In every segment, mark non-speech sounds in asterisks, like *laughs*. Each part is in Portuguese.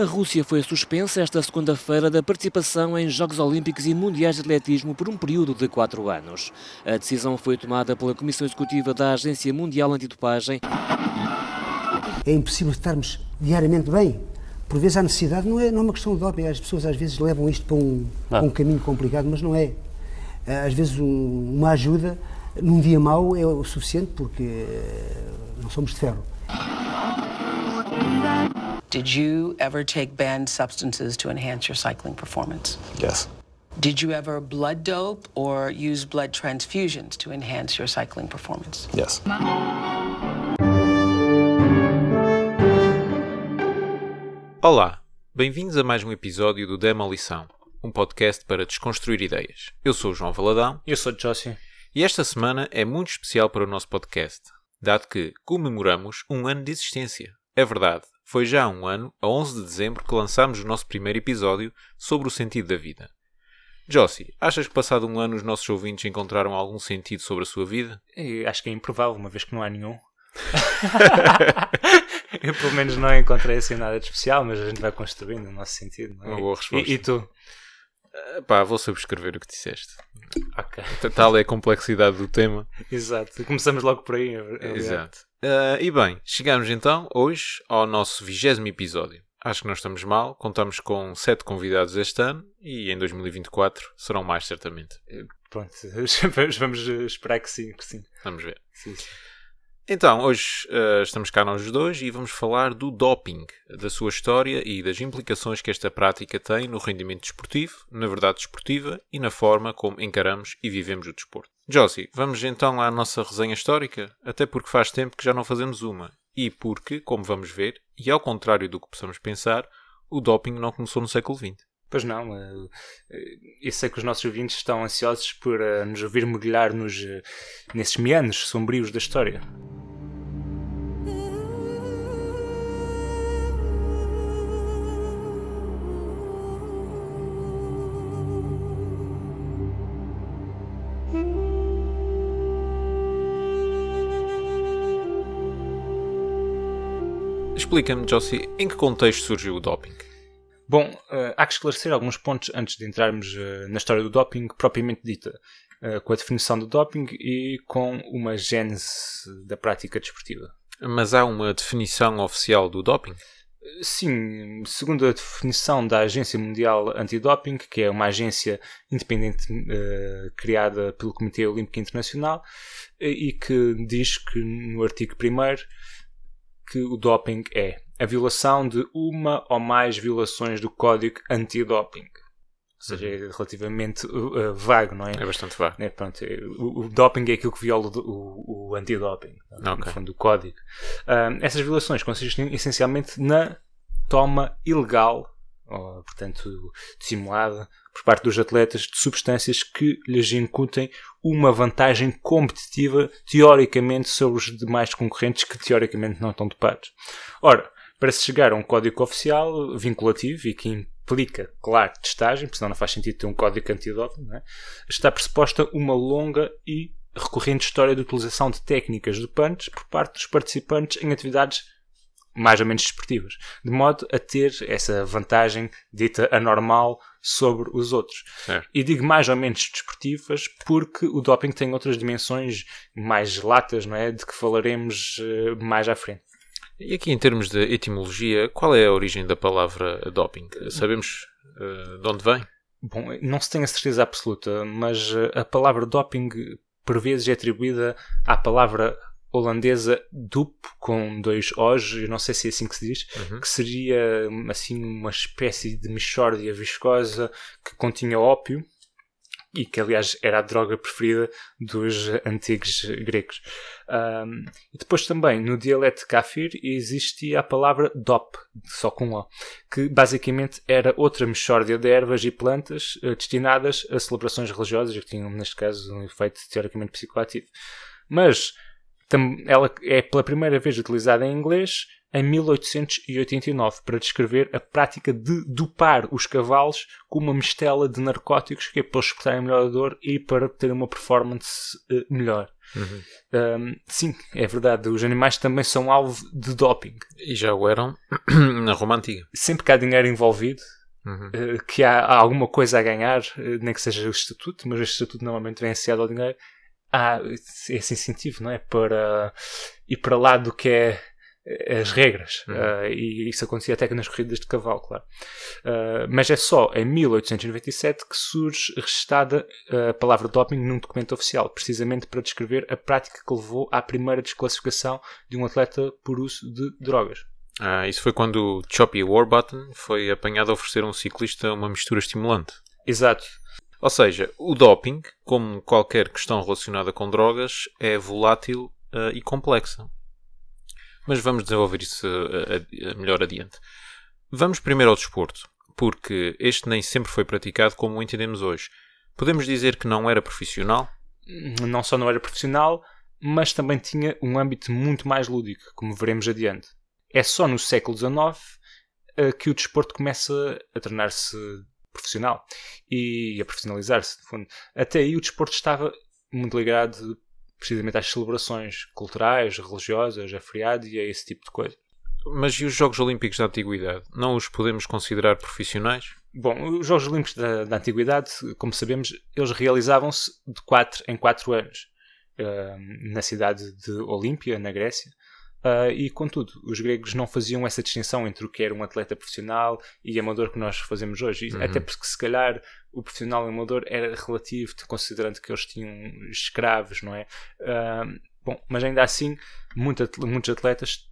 A Rússia foi suspensa esta segunda-feira da participação em Jogos Olímpicos e Mundiais de Atletismo por um período de quatro anos. A decisão foi tomada pela Comissão Executiva da Agência Mundial Antidopagem. É impossível estarmos diariamente bem. Por vezes há necessidade, não é, não é uma questão de doping, as pessoas às vezes levam isto para um, para um caminho complicado, mas não é. Às vezes um, uma ajuda num dia mau é o suficiente porque eh, não somos de ferro. Did you ever take banned substances to enhance your cycling performance? Yes. Did you ever blood dope or use blood transfusions to enhance your cycling performance? Yes. Olá, bem-vindos a mais um episódio do Demolição, um podcast para desconstruir ideias. Eu sou o João Valadão. Eu sou o Josie. E esta semana é muito especial para o nosso podcast, dado que comemoramos um ano de existência. É verdade, foi já há um ano, a 11 de dezembro, que lançámos o nosso primeiro episódio sobre o sentido da vida. Josie, achas que passado um ano os nossos ouvintes encontraram algum sentido sobre a sua vida? Eu acho que é improvável, uma vez que não há nenhum. *laughs* Eu pelo menos não encontrei assim nada de especial, mas a gente vai construindo o nosso sentido. Não é? Uma boa resposta. E, e tu? Uh, pá, vou subscrever o que disseste. Ok. Tal é a complexidade do tema. Exato. Começamos logo por aí. é Exato. Uh, e bem, chegamos então hoje ao nosso vigésimo episódio. Acho que não estamos mal, contamos com sete convidados este ano e em 2024 serão mais certamente. Pronto, *laughs* vamos esperar que sim, que sim. Vamos ver. Sim, sim. Então, hoje uh, estamos cá nós dois e vamos falar do doping, da sua história e das implicações que esta prática tem no rendimento desportivo, na verdade desportiva e na forma como encaramos e vivemos o desporto. Josie, vamos então à nossa resenha histórica, até porque faz tempo que já não fazemos uma e porque, como vamos ver, e ao contrário do que possamos pensar, o doping não começou no século XX. Pois não, eu sei que os nossos ouvintes estão ansiosos por nos ouvir mergulhar nos, nesses meandros sombrios da história. Explica-me, Josie, em que contexto surgiu o doping? Bom, uh, há que esclarecer alguns pontos antes de entrarmos uh, na história do doping propriamente dita, uh, com a definição do doping e com uma gênese da prática desportiva. Mas há uma definição oficial do doping? Sim, segundo a definição da Agência Mundial Antidoping, que é uma agência independente criada pelo Comitê Olímpico Internacional e que diz que no artigo 1 que o doping é a violação de uma ou mais violações do código antidoping. Ou seja, é relativamente uh, vago, não é? É bastante vago. É, pronto, é, o, o, doping é aquilo que viola o, o, o antidoping, okay. no fundo, o código. Uh, essas violações consistem essencialmente na toma ilegal, ou, portanto, dissimulada, por parte dos atletas de substâncias que lhes incutem uma vantagem competitiva, teoricamente, sobre os demais concorrentes que teoricamente não estão dopados. Ora, para se chegar a um código oficial vinculativo e que implica, claro, testagem, porque senão não faz sentido ter um código antidoping, é? está pressuposta uma longa e recorrente história de utilização de técnicas dopantes por parte dos participantes em atividades mais ou menos desportivas, de modo a ter essa vantagem dita anormal sobre os outros. E digo mais ou menos desportivas porque o doping tem outras dimensões mais latas, não é? De que falaremos uh, mais à frente. E aqui em termos de etimologia, qual é a origem da palavra doping? Sabemos uh, de onde vem? Bom, não se tem a certeza absoluta, mas a palavra doping por vezes é atribuída à palavra holandesa DUP com dois O's, eu não sei se é assim que se diz, uhum. que seria assim uma espécie de mexórdia viscosa que continha ópio e que aliás era a droga preferida dos antigos gregos. Um, e depois também no dialeto kafir existia a palavra dop, só com O, que basicamente era outra mexórdia de ervas e plantas uh, destinadas a celebrações religiosas que tinham neste caso um efeito teoricamente psicoativo. Mas ela é pela primeira vez utilizada em inglês em 1889 para descrever a prática de dopar os cavalos com uma mistela de narcóticos que é para eles suportarem melhor a dor e para terem uma performance uh, melhor. Uhum. Um, sim, é verdade, os animais também são alvo de doping. E já o eram *clears throat* na Roma Antiga. Sempre que há dinheiro envolvido, uhum. uh, que há, há, alguma coisa a ganhar, uh, nem que seja o estatuto, mas o estatuto normalmente vem associado ao dinheiro, há esse incentivo, não é? Para ir para lá do que é as regras. Uhum. Uh, e isso acontecia até que nas corridas de cavalo, claro. Uh, mas é só em 1897 que surge registada a palavra doping num documento oficial, precisamente para descrever a prática que levou à primeira desclassificação de um atleta por uso de drogas. Ah, isso foi quando Choppy Warburton foi apanhado a oferecer a um ciclista uma mistura estimulante. Exato. Ou seja, o doping, como qualquer questão relacionada com drogas, é volátil uh, e complexa mas vamos desenvolver isso a, a melhor adiante. Vamos primeiro ao desporto, porque este nem sempre foi praticado como o entendemos hoje. Podemos dizer que não era profissional? Não só não era profissional, mas também tinha um âmbito muito mais lúdico, como veremos adiante. É só no século XIX uh, que o desporto começa a tornar-se profissional e a profissionalizar-se, Até aí o desporto estava muito ligado precisamente às celebrações culturais, religiosas, a feriados e a esse tipo de coisa. Mas e os Jogos Olímpicos da Antiguidade? Não os podemos considerar profissionais? Bom, os Jogos Olímpicos da, da Antiguidade, como sabemos, eles realizavam-se de 4 em 4 anos uh, na cidade de Olímpia, na Grécia. Uh, e contudo, os gregos não faziam essa distinção entre o que era um atleta profissional e amador que nós fazemos hoje. Uhum. Até porque, se calhar, o profissional e o amador era relativo, considerando que eles tinham escravos, não é? Uh, bom, mas ainda assim, muito, muitos atletas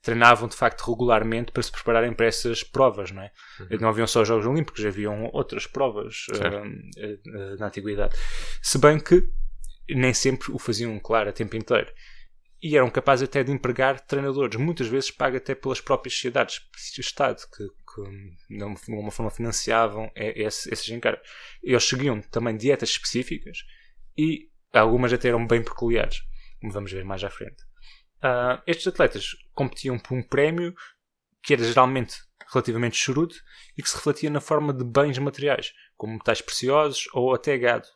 treinavam de facto regularmente para se prepararem para essas provas, não é? Uhum. Não haviam só os Jogos Olímpicos, haviam outras provas uh, na antiguidade. Se bem que nem sempre o faziam, claro, a tempo inteiro e eram capazes até de empregar treinadores, muitas vezes pago até pelas próprias sociedades, o Estado, que, que de alguma forma financiavam esse, esses encargos. Eles seguiam também dietas específicas e algumas até eram bem peculiares, como vamos ver mais à frente. Uh, estes atletas competiam por um prémio que era geralmente relativamente chorudo e que se refletia na forma de bens materiais, como metais preciosos ou até gado.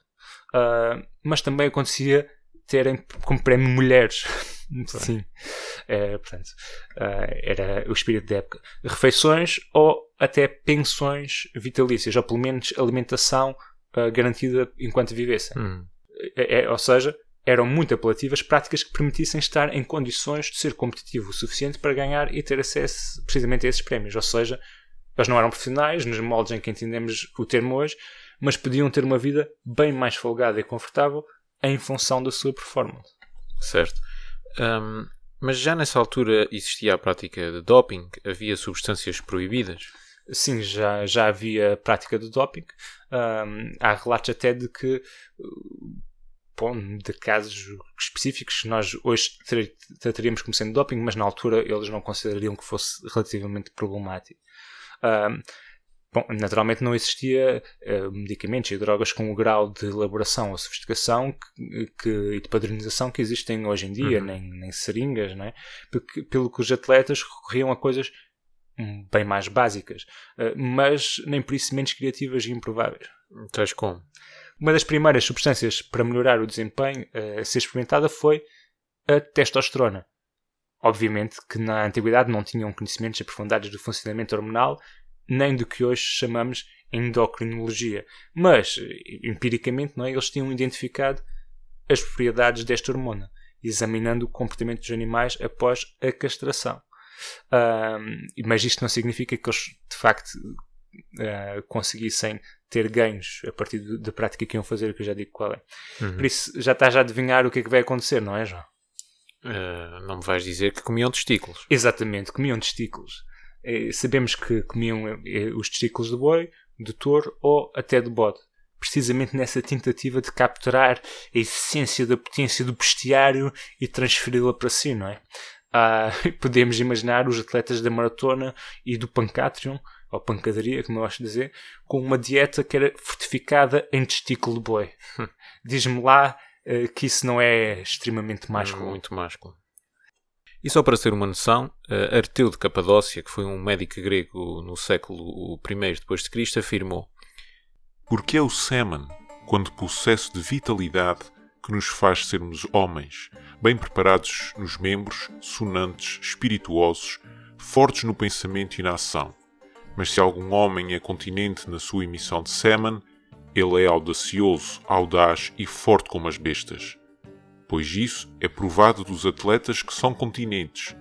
Uh, mas também acontecia terem como prémio mulheres. *laughs* Sim. É, portanto, uh, era o espírito da época. Refeições ou até pensões vitalícias, ou pelo menos alimentação uh, garantida enquanto vivessem. Hum. É, é, ou seja, eram muito apelativas práticas que permitissem estar em condições de ser competitivo o suficiente para ganhar e ter acesso precisamente a esses prémios. Ou seja, eles não eram profissionais, nos moldes em que entendemos o termo hoje, mas podiam ter uma vida bem mais folgada e confortável em função da sua performance. Certo. Um, mas já nessa altura existia a prática de doping? Havia substâncias proibidas? Sim, já, já havia prática de doping. Um, há relatos até de que, bom, de casos específicos que nós hoje trataríamos como sendo doping, mas na altura eles não considerariam que fosse relativamente problemático. Um, Bom, naturalmente não existia uh, medicamentos e drogas com o grau de elaboração ou sofisticação que, que, e de padronização que existem hoje em dia, uhum. nem, nem seringas, não é? Porque, pelo que os atletas recorriam a coisas hum, bem mais básicas, uh, mas nem por isso menos criativas e improváveis. Tais como? Uma das primeiras substâncias para melhorar o desempenho uh, a ser experimentada foi a testosterona. Obviamente que na antiguidade não tinham conhecimentos aprofundados do funcionamento hormonal, nem do que hoje chamamos endocrinologia. Mas, empiricamente, não é? eles tinham identificado as propriedades desta hormona, examinando o comportamento dos animais após a castração. Um, mas isto não significa que eles, de facto, uh, conseguissem ter ganhos a partir da prática que iam fazer, que eu já digo qual é. Uhum. Por isso, já estás a adivinhar o que é que vai acontecer, não é, João? Uh, não me vais dizer que comiam testículos. Exatamente, comiam testículos. Eh, sabemos que comiam eh, os testículos de boi, de touro ou até de bode. Precisamente nessa tentativa de capturar a essência da potência do bestiário e transferi-la para si, não é? Ah, *laughs* podemos imaginar os atletas da maratona e do pancatrion, ou pancadaria, como eu gosto de dizer, com uma dieta que era fortificada em testículo de boi. *laughs* Diz-me lá uh, que isso não é extremamente másculo. Muito másculo. E só para ter uma noção, Arteu de Capadócia, que foi um médico grego no século I Cristo, afirmou: Porque é o sêmen, quando possesso de vitalidade, que nos faz sermos homens, bem preparados nos membros, sonantes, espirituosos, fortes no pensamento e na ação. Mas se algum homem é continente na sua emissão de sêmen, ele é audacioso, audaz e forte como as bestas. Pois isso é provado dos atletas que são continentes.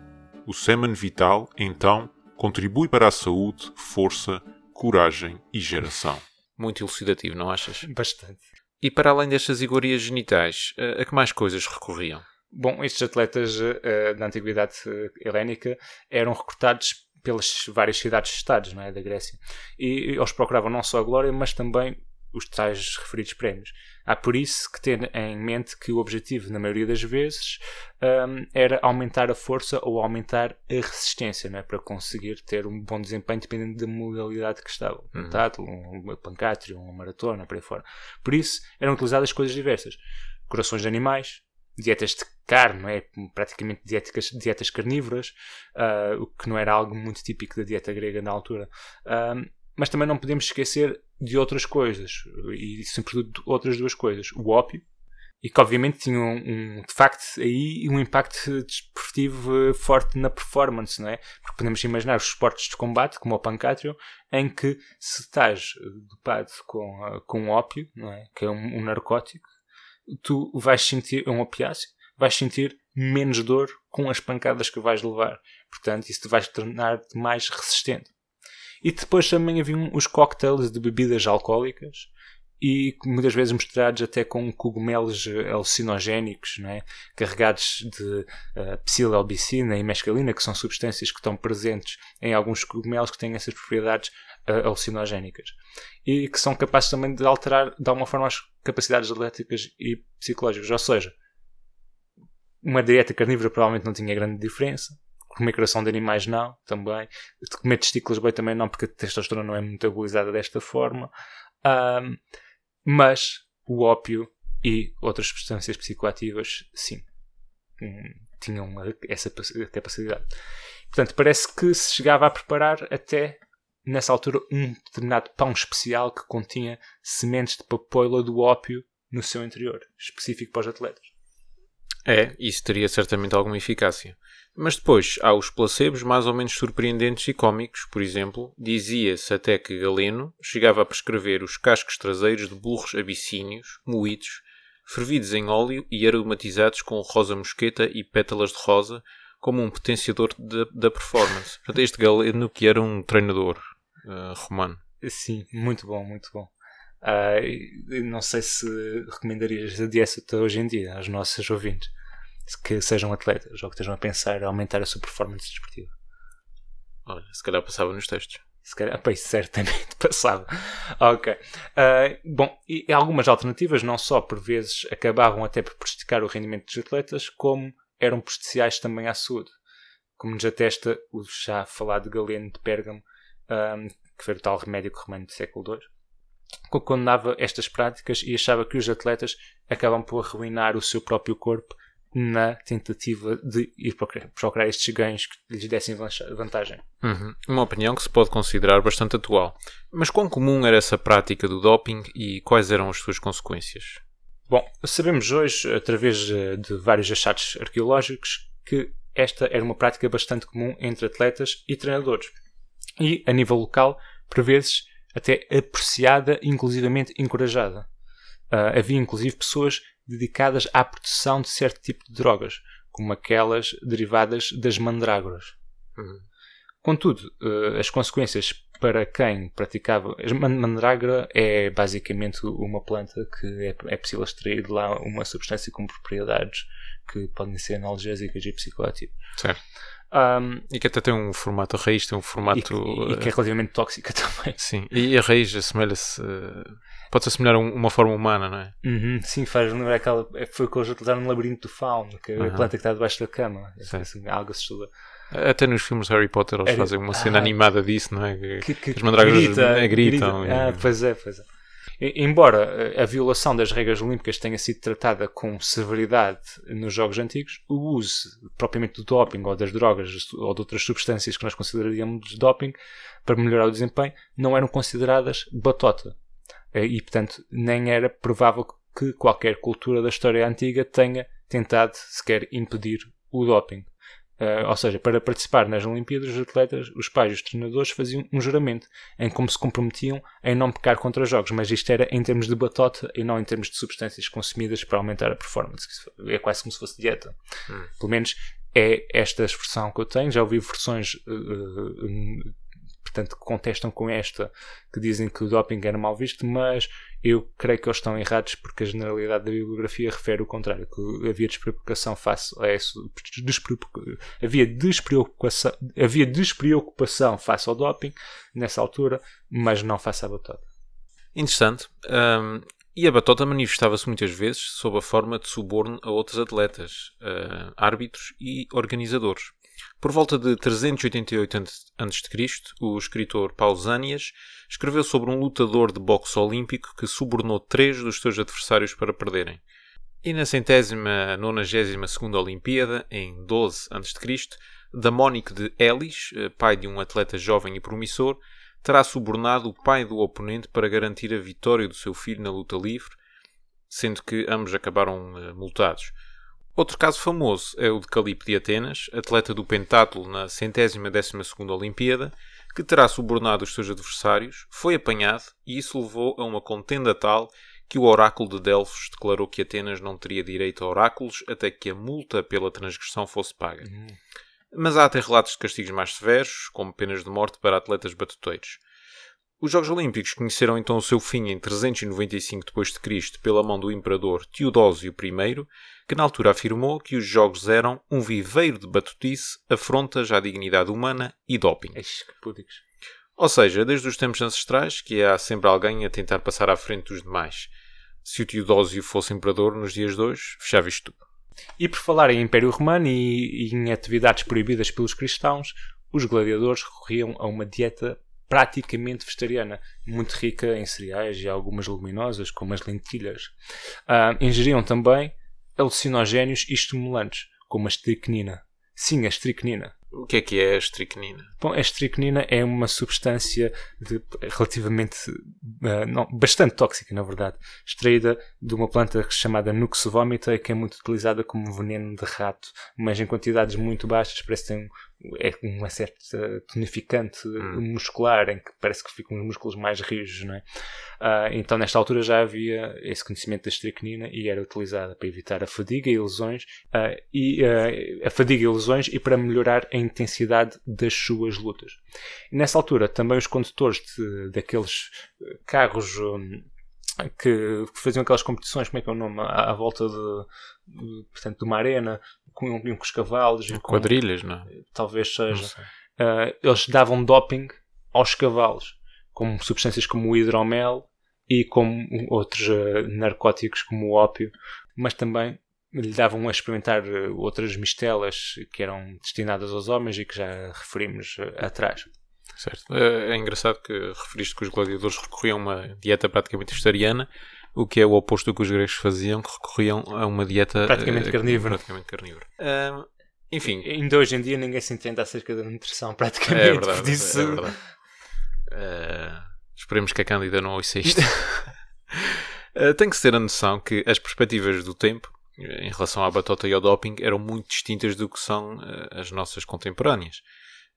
O sêmen vital, então, contribui para a saúde, força, coragem e geração. Muito elucidativo, não achas? Bastante. E para além destas iguarias genitais, a que mais coisas recorriam? Bom, estes atletas uh, da antiguidade helénica eram recrutados pelas várias cidades-estados é, da Grécia. E eles procuravam não só a glória, mas também os tais referidos prémios. Há por isso que ter em mente que o objetivo, na maioria das vezes, um, era aumentar a força ou aumentar a resistência, né, para conseguir ter um bom desempenho dependendo da modalidade que estava. Um uhum. um pancátrio, uma maratona, por aí fora. Por isso, eram utilizadas coisas diversas. Corações de animais, dietas de carne, não é? praticamente dietas, dietas carnívoras, uh, o que não era algo muito típico da dieta grega na altura. Uh, mas também não podemos esquecer de outras coisas, e sobretudo outras duas coisas. O ópio, e que obviamente tinha um, um, de facto aí um impacto desportivo forte na performance, não é? Porque podemos imaginar os esportes de combate, como o pancátrio, em que se estás dopado com, com ópio, não é? Que é um, um narcótico, tu vais sentir, é um opiáceo, vais sentir menos dor com as pancadas que vais levar. Portanto, isso te vai tornar mais resistente. E depois também haviam os cocktails de bebidas alcoólicas e muitas vezes misturados até com cogumelos alucinogénicos, é? carregados de uh, psilelbicina e mescalina, que são substâncias que estão presentes em alguns cogumelos que têm essas propriedades uh, alucinogénicas e que são capazes também de alterar de alguma forma as capacidades elétricas e psicológicas. Ou seja, uma dieta carnívora provavelmente não tinha grande diferença, comer coração de animais não, também. De comer testículos bem também não, porque a testosterona não é metabolizada desta forma. Um, mas o ópio e outras substâncias psicoativas, sim, hum, tinham essa capacidade. Portanto, parece que se chegava a preparar até nessa altura um determinado pão especial que continha sementes de papoila do ópio no seu interior, específico para os atletas. É, isso teria certamente alguma eficácia. Mas depois há os placebos mais ou menos surpreendentes e cómicos. Por exemplo, dizia-se até que Galeno chegava a prescrever os cascos traseiros de burros abissínios, moídos, fervidos em óleo e aromatizados com rosa mosqueta e pétalas de rosa, como um potenciador da performance. Portanto, este Galeno que era um treinador uh, romano. Sim, muito bom, muito bom. Uh, não sei se recomendarias a dieta hoje em dia aos nossos ouvintes que sejam atletas ou que estejam a pensar a aumentar a sua performance desportiva. Olha, se calhar passava nos testes. Se calhar, *laughs* pois, certamente passava. Ok. Uh, bom, e algumas alternativas não só por vezes acabavam até por prejudicar o rendimento dos atletas, como eram prejudiciais também à saúde. Como nos atesta o já falado Galeno de Pérgamo, um, que foi o tal remédio romano do século II, condenava estas práticas e achava que os atletas acabam por arruinar o seu próprio corpo na tentativa de ir procurar estes ganhos que lhes dessem vantagem. Uhum. Uma opinião que se pode considerar bastante atual. Mas quão comum era essa prática do doping e quais eram as suas consequências? Bom, sabemos hoje, através de vários achados arqueológicos, que esta era uma prática bastante comum entre atletas e treinadores. E, a nível local, por vezes, até apreciada e inclusivamente encorajada. Uh, havia inclusive pessoas dedicadas à produção de certo tipo de drogas, como aquelas derivadas das mandrágoras. Uhum. Contudo, uh, as consequências para quem praticava. A mandrágora é basicamente uma planta que é, é possível extrair de lá uma substância com propriedades que podem ser analgésicas e psicoativas. Certo. Um, e que até tem um formato, a raiz tem um formato. E, e, e que é relativamente tóxica *laughs* também. Sim, e a raiz assemelha-se. Uh, Pode-se assemelhar a uma forma humana, não é? Uhum, sim, faz lembrar aquela. É, foi o que eles utilizaram no Labirinto do Fauno, que é a planta que está debaixo da cama. É assim, algo assustador. Até nos filmes de Harry Potter eles fazem uma cena ah, animada disso, não é? Que, que, as mandrágoras grita, gritam. grita. Ah, pois é, pois é. Embora eh, a violação das regras olímpicas tenha sido tratada com severidade nos Jogos Antigos, o uso propriamente do doping ou das drogas ou de outras substâncias que nós consideraríamos doping para melhorar o desempenho não eram consideradas batota. Eh, e, portanto, nem era provável que que qualquer cultura da história antiga tenha tentado sequer impedir o doping. Uh, ou seja, para participar nas Olimpíadas, os atletas, os pais e os treinadores faziam um juramento em como se comprometiam em não pecar contra jogos, mas isto era em termos de batota e não em termos de substâncias consumidas para aumentar a performance. É quase como se fosse dieta. Hum. Pelo menos é esta a expressão que eu tenho. Já ouvi versões uh, portanto, contestam com esta, que dizem que o doping era mal visto, mas eu creio que eles estão errados porque a generalidade da bibliografia refere o contrário, que havia despreocupação face a isso, havia despreocupação, havia despreocupação face ao doping nessa altura, mas não face à batota. Interessante. Um, e a batota manifestava-se muitas vezes sob a forma de suborno a outros atletas, uh, árbitros e organizadores. Por volta de 388 a.C., o escritor Pausanias escreveu sobre um lutador de boxe olímpico que subornou três dos seus adversários para perderem. E na centésima nonagésima segunda Olimpíada, em 12 a.C., Damónico de Elis, eh, pai de um atleta jovem e promissor, terá subornado o pai do oponente para garantir a vitória do seu filho na luta livre, sendo que ambos acabaram eh, multados. Outro caso famoso é o de Calipe de Atenas, atleta do pentátulo na centésima décima segunda Olimpíada, que terá subornado os seus adversários, foi apanhado e isso levou a uma contenda tal que o oráculo de Delfos declarou que Atenas não teria direito a oráculos até que a multa pela transgressão fosse paga. Uhum. Mas há até relatos de castigos mais severos, como penas de morte para atletas batuteiros. Os Jogos Olímpicos conheceram então o seu fim em 395 d.C. pela mão do imperador Teodósio I, que na altura afirmou que os Jogos eram um viveiro de batutice, afrontas à dignidade humana e doping. Ou seja, desde os tempos ancestrais que há sempre alguém a tentar passar à frente dos demais. Se o Teodósio fosse imperador nos dias de hoje, fechava isto tudo. E por falar em Império Romano e, e em atividades proibidas pelos cristãos, os gladiadores recorriam a uma dieta praticamente vegetariana, muito rica em cereais e algumas leguminosas, como as lentilhas. Uh, ingeriam também alucinogénios e estimulantes, como a estricnina. Sim, a estricnina. O que é que é a estricnina? Bom, a estricnina é uma substância de, relativamente uh, não, bastante tóxica, na verdade, extraída de uma planta chamada Nux vomita, que é muito utilizada como veneno de rato, mas em quantidades muito baixas, parece ter um, é uma certa tonificante hum. muscular em que parece que ficam os músculos mais rijos, não é? Uh, então, nesta altura já havia esse conhecimento da estricnina e era utilizada para evitar a fadiga e lesões, uh, e, uh, a fadiga e lesões e para melhorar a intensidade das suas lutas. E nessa altura, também os condutores de, daqueles carros um, que, que, faziam aquelas competições, como é que é o nome? À, à volta de, de, portanto, de uma arena, com, com os cavalos. Com, Quadrilhas, não é? Talvez seja. Uh, eles davam doping aos cavalos, como substâncias como o hidromel e como outros uh, narcóticos como o ópio, mas também lhe davam a experimentar uh, outras mistelas que eram destinadas aos homens e que já referimos atrás. Certo. É, é engraçado que referiste que os gladiadores recorriam a uma dieta praticamente vegetariana o que é o oposto do que os gregos faziam, que recorriam a uma dieta praticamente uh, carnívora. Praticamente carnívora. Uh, enfim. Ainda hoje em dia ninguém se entende acerca da nutrição, *laughs* praticamente. É verdade. Disso... É verdade. Uh, esperemos que a Cândida não ouça isto. *laughs* uh, tem que ser a noção que as perspectivas do tempo em relação à batota e ao doping eram muito distintas do que são as nossas contemporâneas.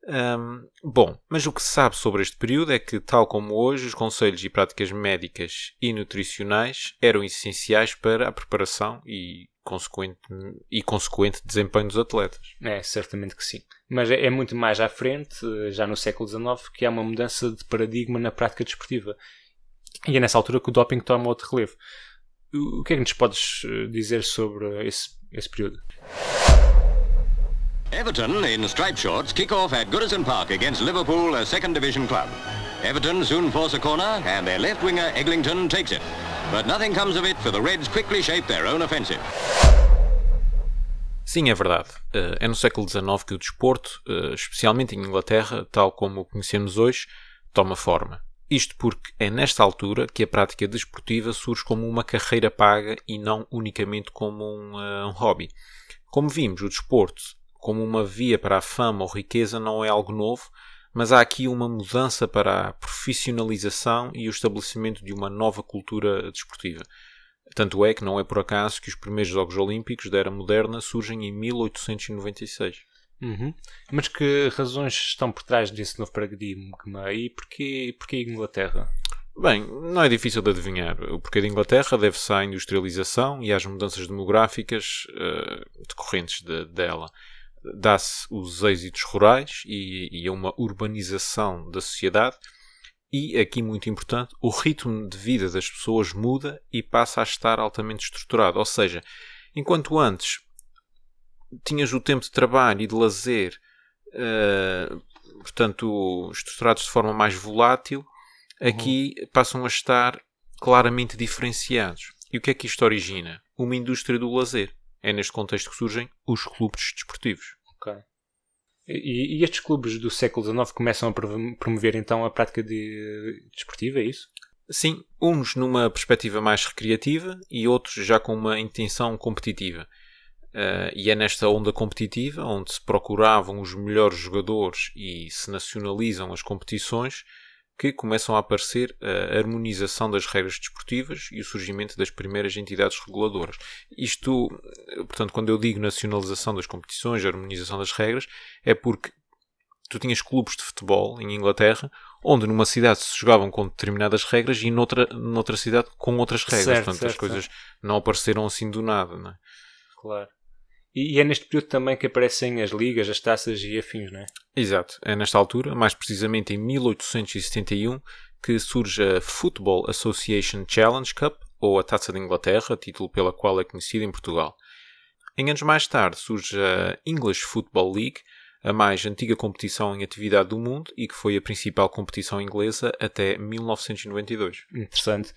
Um, bom, mas o que se sabe sobre este período é que, tal como hoje, os conselhos e práticas médicas e nutricionais eram essenciais para a preparação e consequente, e consequente desempenho dos atletas. É, certamente que sim. Mas é, é muito mais à frente, já no século XIX, que há uma mudança de paradigma na prática desportiva. E é nessa altura que o doping toma outro relevo. O que é que nos podes eh, dizer sobre esse, esse período? Everton, in striped shorts, kick off at Goodison Park against Liverpool, a second division club. Everton soon force a corner, and their left winger, Eglinton, takes it. But nothing comes of it, for the Reds quickly shape their own offensive. Sim, é verdade. Eh, é no século XIX que o desporto, eh, especialmente em Inglaterra, tal como o conhecemos hoje, toma forma. Isto porque é nesta altura que a prática desportiva surge como uma carreira paga e não unicamente como um, uh, um hobby. Como vimos, o desporto como uma via para a fama ou riqueza não é algo novo, mas há aqui uma mudança para a profissionalização e o estabelecimento de uma nova cultura desportiva. Tanto é que não é por acaso que os primeiros Jogos Olímpicos da Era Moderna surgem em 1896. Uhum. Mas que razões estão por trás desse novo paradigma e porquê, porquê Inglaterra? Bem, não é difícil de adivinhar. O porquê da Inglaterra deve-se à industrialização e às mudanças demográficas uh, decorrentes de, dela. Dá-se os êxitos rurais e, e a uma urbanização da sociedade. E, aqui muito importante, o ritmo de vida das pessoas muda e passa a estar altamente estruturado. Ou seja, enquanto antes tinhas o tempo de trabalho e de lazer, uh, portanto, estruturados de forma mais volátil, aqui uhum. passam a estar claramente diferenciados. E o que é que isto origina? Uma indústria do lazer. É neste contexto que surgem os clubes desportivos. Ok. E, e estes clubes do século XIX começam a promover então a prática de, desportiva, é isso? Sim, uns numa perspectiva mais recreativa e outros já com uma intenção competitiva. Uh, e é nesta onda competitiva, onde se procuravam os melhores jogadores e se nacionalizam as competições, que começam a aparecer a harmonização das regras desportivas e o surgimento das primeiras entidades reguladoras. Isto, portanto, quando eu digo nacionalização das competições, harmonização das regras, é porque tu tinhas clubes de futebol em Inglaterra, onde numa cidade se jogavam com determinadas regras e noutra, noutra cidade com outras regras. Certo, portanto, certo, as coisas certo. não apareceram assim do nada. Não é? Claro. E, é neste período também que aparecem as ligas, as taças e afins, não é? Exato. É nesta altura, mais precisamente em 1871, que surge a Football Association Challenge Cup, ou a Taça de Inglaterra, título pela qual é conhecida em Portugal. Em anos mais tarde surge a English Football League, a mais antiga competição em atividade do mundo e que foi a principal competição inglesa até 1992. Interessante.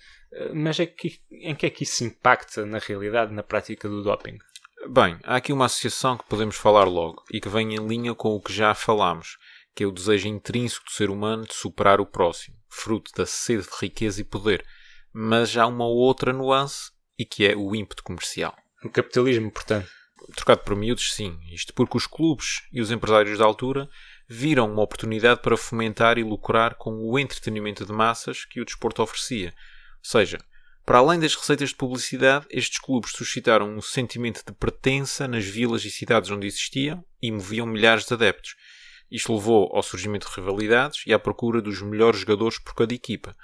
Mas é que, em que é que isso impacta na realidade, na prática do doping? Bem, há aqui uma associação que podemos falar logo e que vem em linha com o que já falámos, que é o desejo intrínseco do ser humano de superar o próximo, fruto da sede de riqueza e poder. Mas há uma outra nuance e que é o ímpeto comercial. O capitalismo, portanto. Trocado por miúdos, sim. Isto porque os clubes e os empresários da altura viram uma oportunidade para fomentar e lucrar com o entretenimento de massas que o desporto oferecia. Ou seja, para além das receitas de publicidade, estes clubes suscitaram um sentimento de pertença nas vilas e cidades onde existiam e moviam milhares de adeptos. Isto levou ao surgimento de rivalidades e à procura dos melhores jogadores por cada equipa.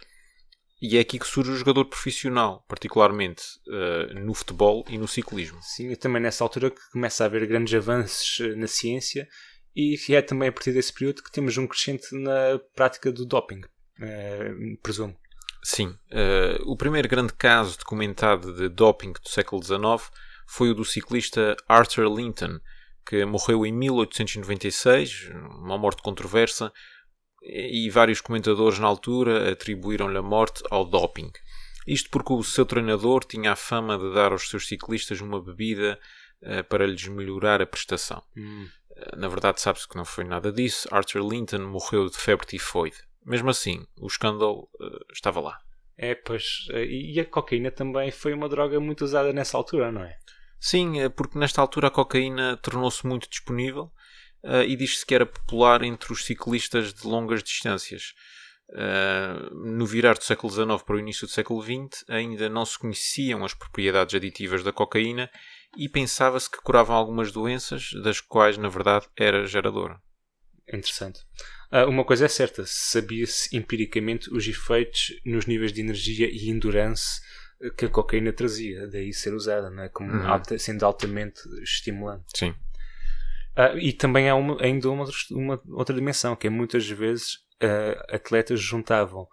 E é aqui que surge o jogador profissional, particularmente uh, no futebol e no ciclismo. Sim, e também nessa altura que começa a haver grandes avanços eh, na ciência e é também a partir desse período que temos um crescente na prática do doping, uh, presumo. Sim. Uh, o primeiro grande caso documentado de doping do século XIX foi o do ciclista Arthur Linton, que morreu em 1896, uma morte controversa, e vários comentadores na altura atribuíram-lhe a morte ao doping. Isto porque o seu treinador tinha a fama de dar aos seus ciclistas uma bebida uh, para lhes melhorar a prestação. Hum. Uh, na verdade, sabe-se que não foi nada disso. Arthur Linton morreu de febre tifoide. Mesmo assim, o escândalo uh, estava lá. É, pois. Eh, e a cocaína também foi uma droga muito usada nessa altura, não é? Sim, é porque nesta altura a cocaína tornou-se muito disponível uh, e diz-se que era popular entre os ciclistas de longas distâncias. Uh, no virar do século XIX para o início do século XX, ainda não se conheciam as propriedades aditivas da cocaína e pensava-se que curavam algumas doenças, das quais, na verdade, era geradora. Interessante. Uh, uma coisa é certa, sabia-se empiricamente os efeitos nos níveis de energia e endurance que a cocaína trazia, daí ser usada né? Como uhum. alta, sendo altamente estimulante. Sim. Uh, e também há uma, ainda uma, uma, outra dimensão, que é muitas vezes uh, atletas juntavam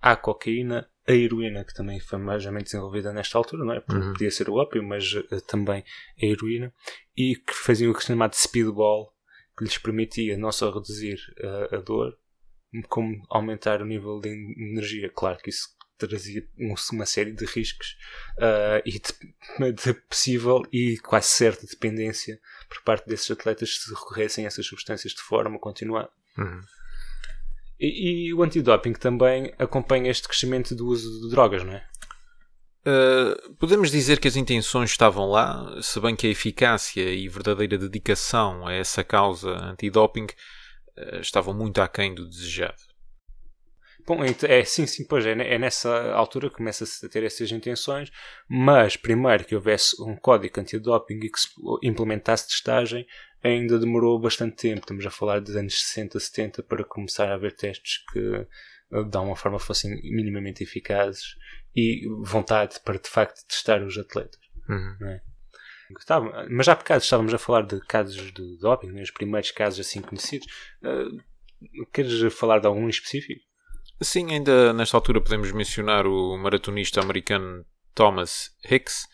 à cocaína a heroína, que também foi majormente desenvolvida nesta altura, não é? Uhum. Podia ser o ópio, mas uh, também a heroína, e que faziam o que se chamava de speedball, que lhes permitia não só reduzir a, a dor, como aumentar o nível de energia. Claro que isso trazia uma série de riscos uh, e de, de, possível e quase certa dependência por parte desses atletas se recorressem a essas substâncias de forma continuada. Uhum. E, e, o antidoping também acompanha este crescimento do uso de drogas, não é? Uh, podemos dizer que as intenções estavam lá, se bem que a eficácia e verdadeira dedicação a essa causa antidoping uh, estavam muito aquém do desejado. Bom, é sim, sim, pois é, é nessa altura que começa-se a ter essas intenções, mas primeiro que houvesse um código antidoping e que se implementasse testagem ainda demorou bastante tempo. Estamos a falar dos anos 60, 70 para começar a haver testes que de alguma forma fossem minimamente eficazes e vontade para de facto testar os atletas. Uhum. É? mas por casos estávamos a falar de casos de doping, né? os primeiros casos assim conhecidos. Uh, queres falar de algum específico? Sim, ainda nesta altura podemos mencionar o maratonista americano Thomas Hicks,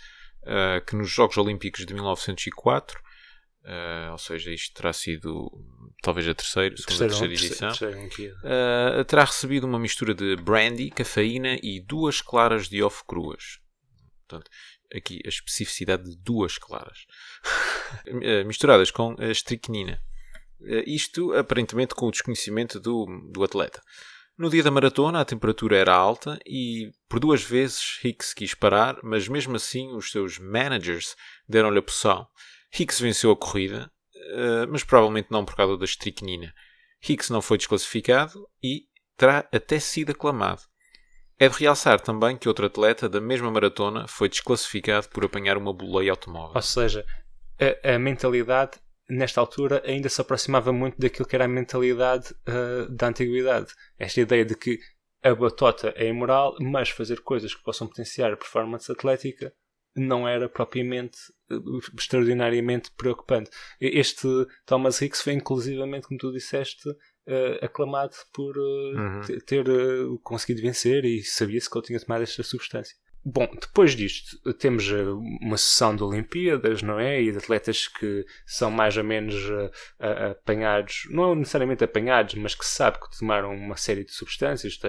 uh, que nos Jogos Olímpicos de 1904, uh, ou seja, isto terá sido talvez a terceira, segunda, terceira, terceira edição, uh, terá recebido uma mistura de brandy, cafeína e duas claras de ovo cruas. Portanto, aqui a especificidade de duas claras, *laughs* misturadas com a estricnina. isto aparentemente com o desconhecimento do, do atleta. No dia da maratona a temperatura era alta e por duas vezes Hicks quis parar, mas mesmo assim os seus managers deram-lhe a poção. Hicks venceu a corrida, eh, mas provavelmente não por causa da estricnina. Hicks não foi desclassificado e terá até sido aclamado. É de realçar também que outro atleta da mesma maratona foi desclassificado por apanhar uma boleia automóvel. Ou seja, a, a mentalidade nesta altura ainda se aproximava muito daquilo que era a mentalidade uh, da antiguidade. Esta ideia de que a batota é imoral, mas fazer coisas que possam potenciar a performance atlética não era propriamente uh, extraordinariamente preocupante. Este Thomas Hicks foi inclusivamente, como tu disseste, uh, aclamado por uhum. ter conseguido vencer e sabia-se que ele tinha tomado esta substância. Bom, depois disto, temos eh, uma sessão de Olimpíadas, não é? E de atletas que são mais ou menos uh, apanhados, não necessariamente apanhados, mas que se sabe que tomaram uma série de substâncias,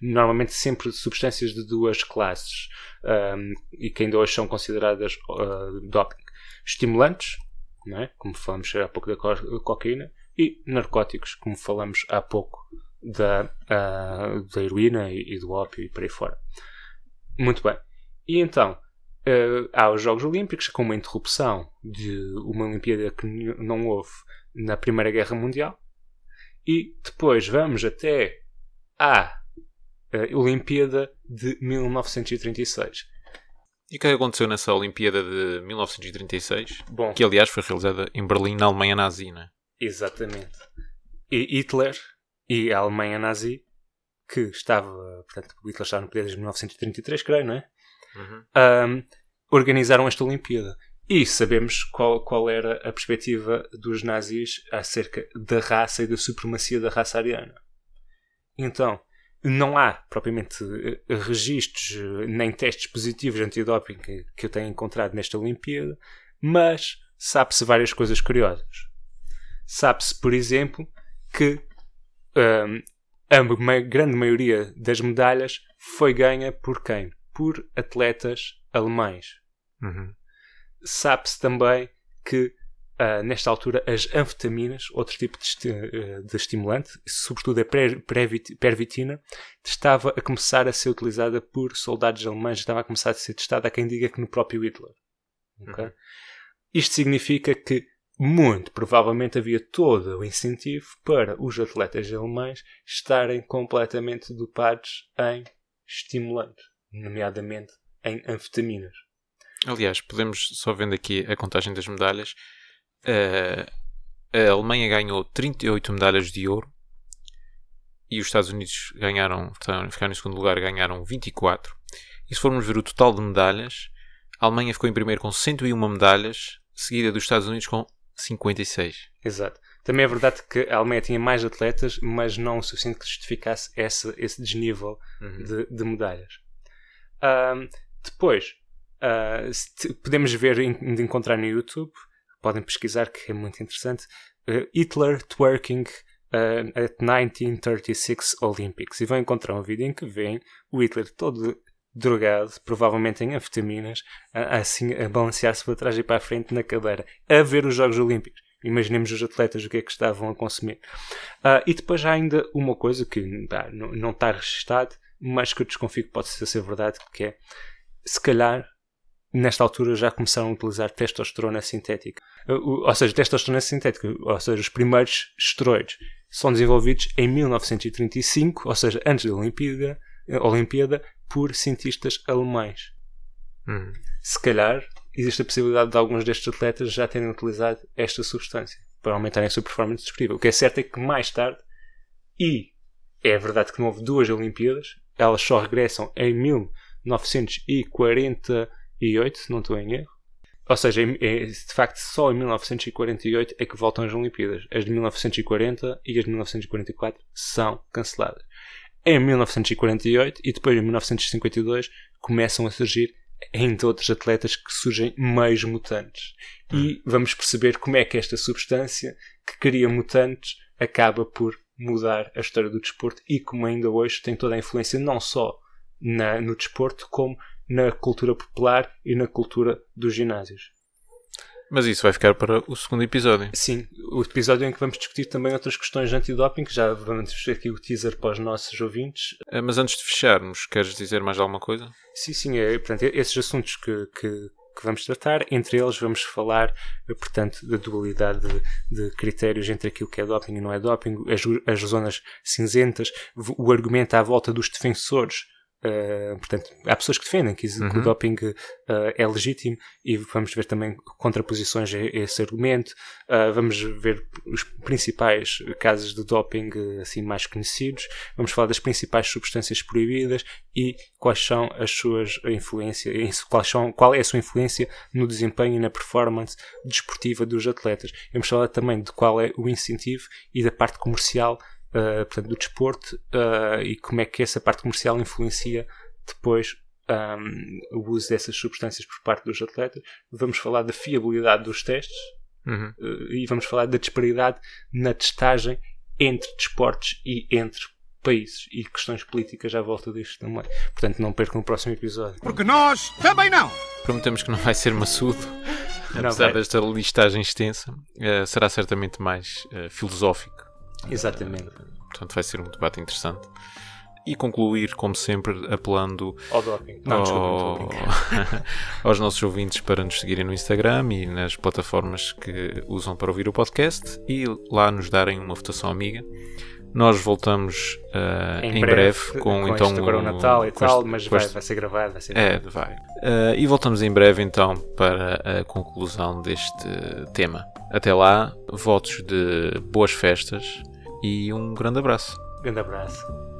normalmente sempre substâncias de duas classes, um, e que ainda hoje são consideradas uh, doping. Estimulantes, não é? como falamos há pouco da co cocaína, e narcóticos, como falamos há pouco da, uh, da heroína e, e do ópio e por aí fora. Muito bem. E então, uh, há os Jogos Olímpicos com uma interrupção de uma Olimpíada que não houve na Primeira Guerra Mundial. E depois vamos até à uh, Olimpíada de 1936. E o que é aconteceu nessa Olimpíada de 1936? Bom, que aliás foi realizada em Berlim, na Alemanha nazi, não é? Exatamente. E Hitler e a Alemanha nazi que estava, portanto, o Hitler estava no poder desde 1933, creio, não é? Uhum. Um, organizaram esta Olimpíada. E sabemos qual, qual era a perspectiva dos nazis acerca da raça e da supremacia da raça ariana. Então, não há propriamente eh, registros eh, nem testes positivos de antidoping que, que eu tenha encontrado nesta Olimpíada, mas sabe-se várias coisas curiosas. Sabe-se, por exemplo, que um, a grande maioria das medalhas foi ganha por quem? Por atletas alemães. Uhum. Sabe-se também que uh, nesta altura as anfetaminas, outro tipo de, esti uh, de estimulante, sobretudo a pervitina, estava a começar a ser utilizada por soldados alemães, estava a começar a ser testada a quem diga que no próprio Hitler. Okay? Uhum. Isto significa que muito provavelmente havia todo o incentivo para os atletas alemães estarem completamente dopados em estimulantes, nomeadamente em anfetaminas. Aliás, podemos, só vendo aqui a contagem das medalhas, uh, a Alemanha ganhou 38 medalhas de ouro e os Estados Unidos ganharam, ficaram em segundo lugar, ganharam 24. E se formos ver o total de medalhas, a Alemanha ficou em primeiro com 101 medalhas, seguida dos Estados Unidos com 56. Exato. Também é verdade que a Alemanha tinha mais atletas, mas não o suficiente que justificasse esse, esse desnível uhum. de, de, medalhas. Uh, depois, uh, podemos ver de encontrar no YouTube, podem pesquisar que é muito interessante, uh, Hitler twerking at 1936 Olympics e vão encontrar um vídeo em que vem o Hitler todo drogado, provavelmente em anfetaminas, assim a balancear-se para trás e para a frente na cadeira, a ver os Jogos Olímpicos. Imaginemos os atletas o que é que estavam a consumir. Uh, e depois há ainda uma coisa que não, não está registado, mas que eu desconfio que pode ser, verdade, que é, se calhar, nesta altura já começaram a utilizar testosterona sintética. Uh, ou seja, testosterona sintética, ou seja, os primeiros esteroides são desenvolvidos em 1935, ou seja, antes da Olimpíada, Olimpíada por cientistas alemães. Hum. Se calhar existe a possibilidade de alguns destes atletas já terem utilizado esta substância para aumentarem a sua performance desportiva. O que é certo é que mais tarde, e é verdade que não houve duas Olimpíadas, elas só regressam em 1948, se não estou em erro. Ou seja, é, de facto, só em 1948 é que voltam as Olimpíadas. As de 1940 e as de 1944 são canceladas. Em 1948 e depois em 1952 começam a surgir ainda outros atletas que surgem meios mutantes. E hum. vamos perceber como é que esta substância que cria mutantes acaba por mudar a história do desporto e como ainda hoje tem toda a influência não só na, no desporto como na cultura popular e na cultura dos ginásios. Mas isso vai ficar para o segundo episódio. Sim, o episódio em que vamos discutir também outras questões de antidoping, que já vamos ter aqui o teaser para os nossos ouvintes. Eh, mas antes de fecharmos, queres dizer mais alguma coisa? Sim, sim, é, portanto, esses assuntos que, que, que vamos tratar, entre eles vamos falar, eh, portanto, da dualidade de, de, critérios entre aquilo que é doping e não é doping, as, as zonas cinzentas, o argumento à volta dos defensores Uh, portanto, há pessoas que defendem que, uhum. que o uhum. doping uh, é legítimo e vamos ver também contraposições a, esse argumento. Uh, vamos ver os principais casos de doping assim mais conhecidos. Vamos falar das principais substâncias proibidas e quais são as suas influências, quais são, qual é a sua influência no desempenho e na performance desportiva dos atletas. Vamos falar também de qual é o incentivo e da parte comercial uh, portanto, do desporto uh, e como é que essa parte comercial influencia depois um, ehm, o uso dessas substâncias por parte dos atletas. Vamos falar da fiabilidade dos testes uhum. uh, e vamos falar da disparidade na testagem entre desportos e entre países e questões políticas à volta disto também. Portanto, não percam o próximo episódio. Porque nós também não! Prometemos que não vai ser maçudo, apesar desta listagem extensa, uh, será certamente mais uh, filosófico Exatamente. Portanto, vai ser um debate interessante. E concluir, como sempre, apelando ao doping. Não, ao... *laughs* aos nossos ouvintes para nos seguirem no Instagram e nas plataformas que usam para ouvir o podcast e lá nos darem uma votação amiga. Nós voltamos uh, em, em, breve, breve com, com então agora o Natal e tal, este, mas vai, este... vai, ser gravado. Vai ser é, vai. Uh, e voltamos em breve então para a conclusão deste tema. Até lá, votos de boas festas e um grande abraço. Grande abraço.